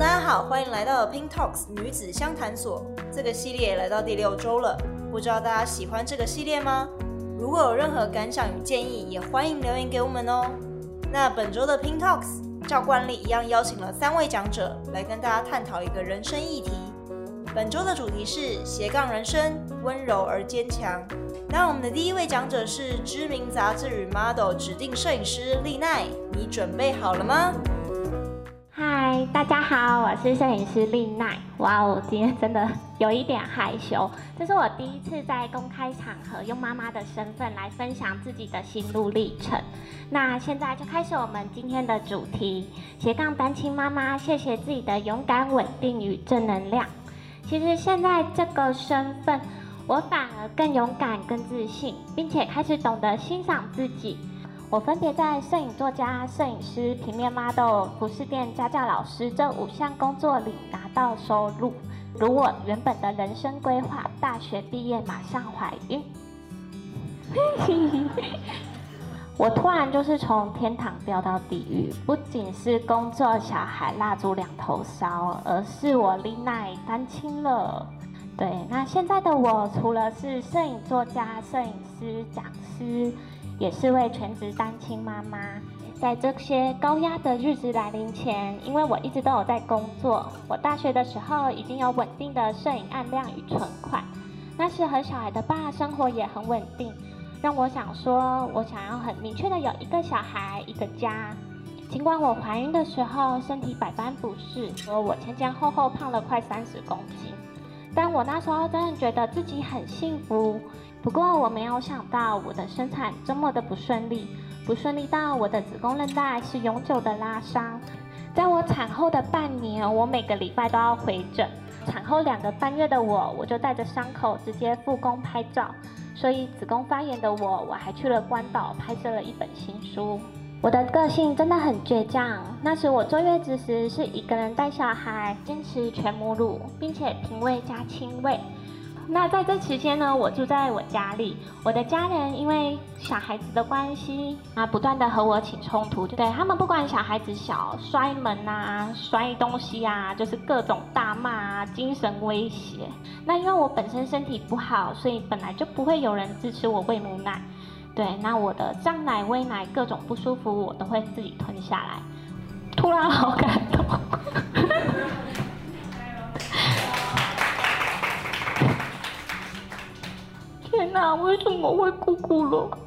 大家好，欢迎来到 Pink Talks 女子相谈所。这个系列来到第六周了，不知道大家喜欢这个系列吗？如果有任何感想与建议，也欢迎留言给我们哦。那本周的 Pink Talks，照惯例一样邀请了三位讲者来跟大家探讨一个人生议题。本周的主题是斜杠人生，温柔而坚强。那我们的第一位讲者是知名杂志与 model 指定摄影师丽奈，你准备好了吗？嗨，大家好，我是摄影师丽奈。哇哦，今天真的有一点害羞，这是我第一次在公开场合用妈妈的身份来分享自己的心路历程。那现在就开始我们今天的主题：斜杠单亲妈妈，谢谢自己的勇敢、稳定与正能量。其实现在这个身份，我反而更勇敢、更自信，并且开始懂得欣赏自己。我分别在摄影作家、摄影师、平面 model、服饰店家教老师这五项工作里拿到收入。如我原本的人生规划，大学毕业马上怀孕。我突然就是从天堂掉到地狱，不仅是工作、小孩蜡烛两头烧，而是我丽奈单亲了。对，那现在的我除了是摄影作家、摄影师、讲师，也是位全职单亲妈妈。在这些高压的日子来临前，因为我一直都有在工作，我大学的时候已经有稳定的摄影案量与存款，那时和小孩的爸生活也很稳定。让我想说，我想要很明确的有一个小孩，一个家。尽管我怀孕的时候身体百般不适，说我前前后后胖了快三十公斤，但我那时候真的觉得自己很幸福。不过我没有想到我的生产这么的不顺利，不顺利到我的子宫韧带是永久的拉伤。在我产后的半年，我每个礼拜都要回诊。产后两个半月的我，我就带着伤口直接复工拍照。所以子宫发炎的我，我还去了关岛拍摄了一本新书。我的个性真的很倔强。那时我坐月子时是一个人带小孩，坚持全母乳，并且平喂加亲喂。那在这期间呢，我住在我家里，我的家人因为小孩子的关系，啊，不断的和我起冲突，对他们不管小孩子小，摔门啊，摔东西啊，就是各种大骂啊，精神威胁。那因为我本身身体不好，所以本来就不会有人支持我喂母奶。对，那我的胀奶、喂奶各种不舒服，我都会自己吞下来。突然好感动。天哪，为什么会哭哭了？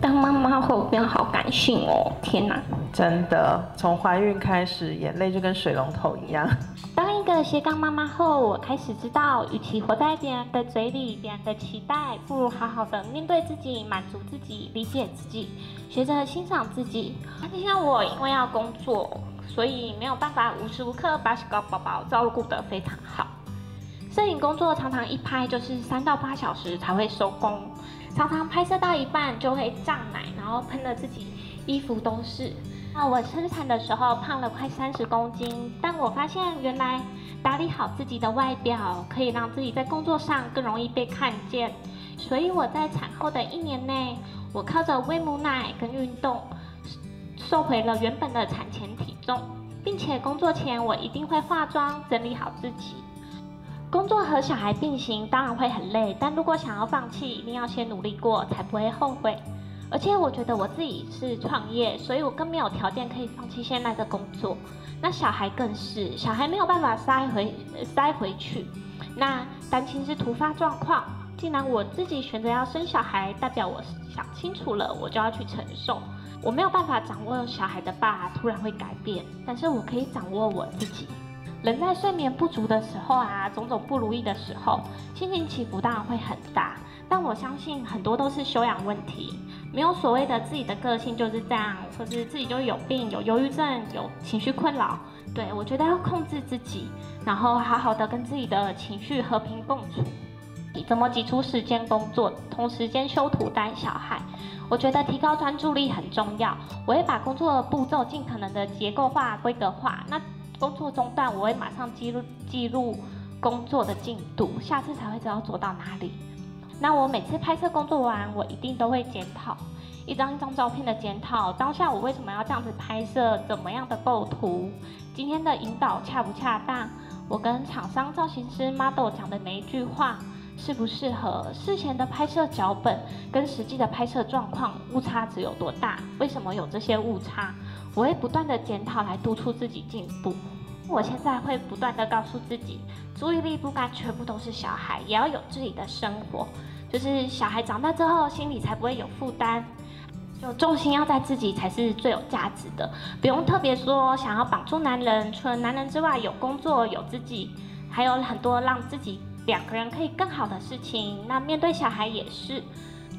当妈妈后变好感性哦！天哪，真的，从怀孕开始，眼泪就跟水龙头一样。个斜杠妈妈后，我开始知道，与其活在别人的嘴里、别人的期待，不如好好的面对自己，满足自己，理解自己，学着欣赏自己。就像我，因为要工作，所以没有办法无时无刻把小宝宝照顾得非常好。摄影工作常常一拍就是三到八小时才会收工，常常拍摄到一半就会胀奶，然后喷的自己衣服都是。那我生产的时候胖了快三十公斤，但我发现原来打理好自己的外表可以让自己在工作上更容易被看见。所以我在产后的一年内，我靠着喂母奶跟运动，瘦回了原本的产前体重，并且工作前我一定会化妆整理好自己。工作和小孩并行，当然会很累，但如果想要放弃，一定要先努力过，才不会后悔。而且我觉得我自己是创业，所以我更没有条件可以放弃现在的工作。那小孩更是，小孩没有办法塞回塞回去。那单亲是突发状况，既然我自己选择要生小孩，代表我想清楚了，我就要去承受。我没有办法掌握小孩的爸突然会改变，但是我可以掌握我自己。人在睡眠不足的时候啊，种种不如意的时候，心情起伏当然会很大。但我相信很多都是修养问题，没有所谓的自己的个性就是这样，或是自己就有病、有忧郁症、有情绪困扰。对，我觉得要控制自己，然后好好的跟自己的情绪和平共处。怎么挤出时间工作，同时间修图带小孩？我觉得提高专注力很重要。我会把工作的步骤尽可能的结构化、规格化。那工作中断，我会马上记录记录工作的进度，下次才会知道做到哪里。那我每次拍摄工作完，我一定都会检讨，一张一张照片的检讨，当下我为什么要这样子拍摄，怎么样的构图，今天的引导恰不恰当，我跟厂商造型师 model 讲的每一句话适不适合，事前的拍摄脚本跟实际的拍摄状况误差值有多大，为什么有这些误差，我会不断的检讨来督促自己进步。我现在会不断的告诉自己，注意力不该全部都是小孩，也要有自己的生活。就是小孩长大之后，心里才不会有负担。就重心要在自己才是最有价值的，不用特别说想要绑住男人。除了男人之外，有工作，有自己，还有很多让自己两个人可以更好的事情。那面对小孩也是，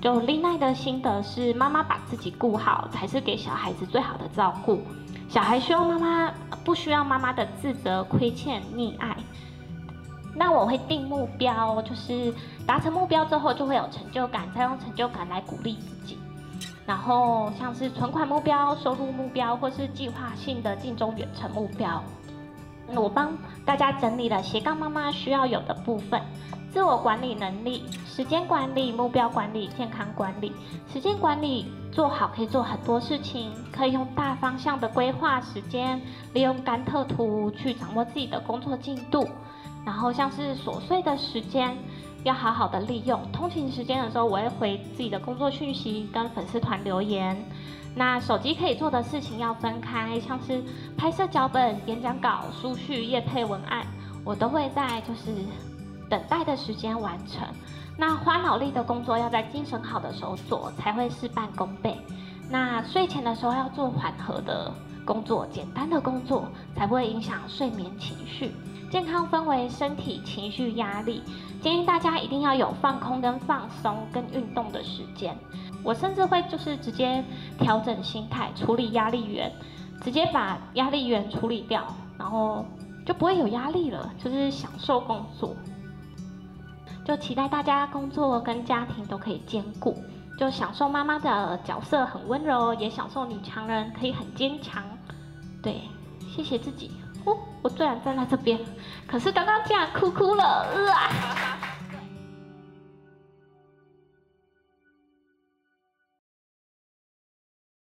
就丽奈的心得是，妈妈把自己顾好，才是给小孩子最好的照顾。小孩需要妈妈，不需要妈妈的自责、亏欠、溺爱。那我会定目标，就是达成目标之后就会有成就感，再用成就感来鼓励自己。然后像是存款目标、收入目标，或是计划性的近中远程目标。我帮大家整理了斜杠妈妈需要有的部分：自我管理能力、时间管理、目标管理、健康管理。时间管理做好可以做很多事情，可以用大方向的规划时间，利用甘特图去掌握自己的工作进度。然后像是琐碎的时间，要好好的利用。通勤时间的时候，我会回自己的工作讯息，跟粉丝团留言。那手机可以做的事情要分开，像是拍摄脚本、演讲稿、书序、业配文案，我都会在就是等待的时间完成。那花脑力的工作要在精神好的时候做，才会事半功倍。那睡前的时候要做缓和的工作，简单的工作，才不会影响睡眠情绪。健康分为身体、情绪、压力，建议大家一定要有放空、跟放松、跟运动的时间。我甚至会就是直接调整心态，处理压力源，直接把压力源处理掉，然后就不会有压力了，就是享受工作。就期待大家工作跟家庭都可以兼顾，就享受妈妈的角色很温柔，也享受女强人可以很坚强。对，谢谢自己。哦，我虽然站在这边，可是刚刚竟然哭哭了，啊。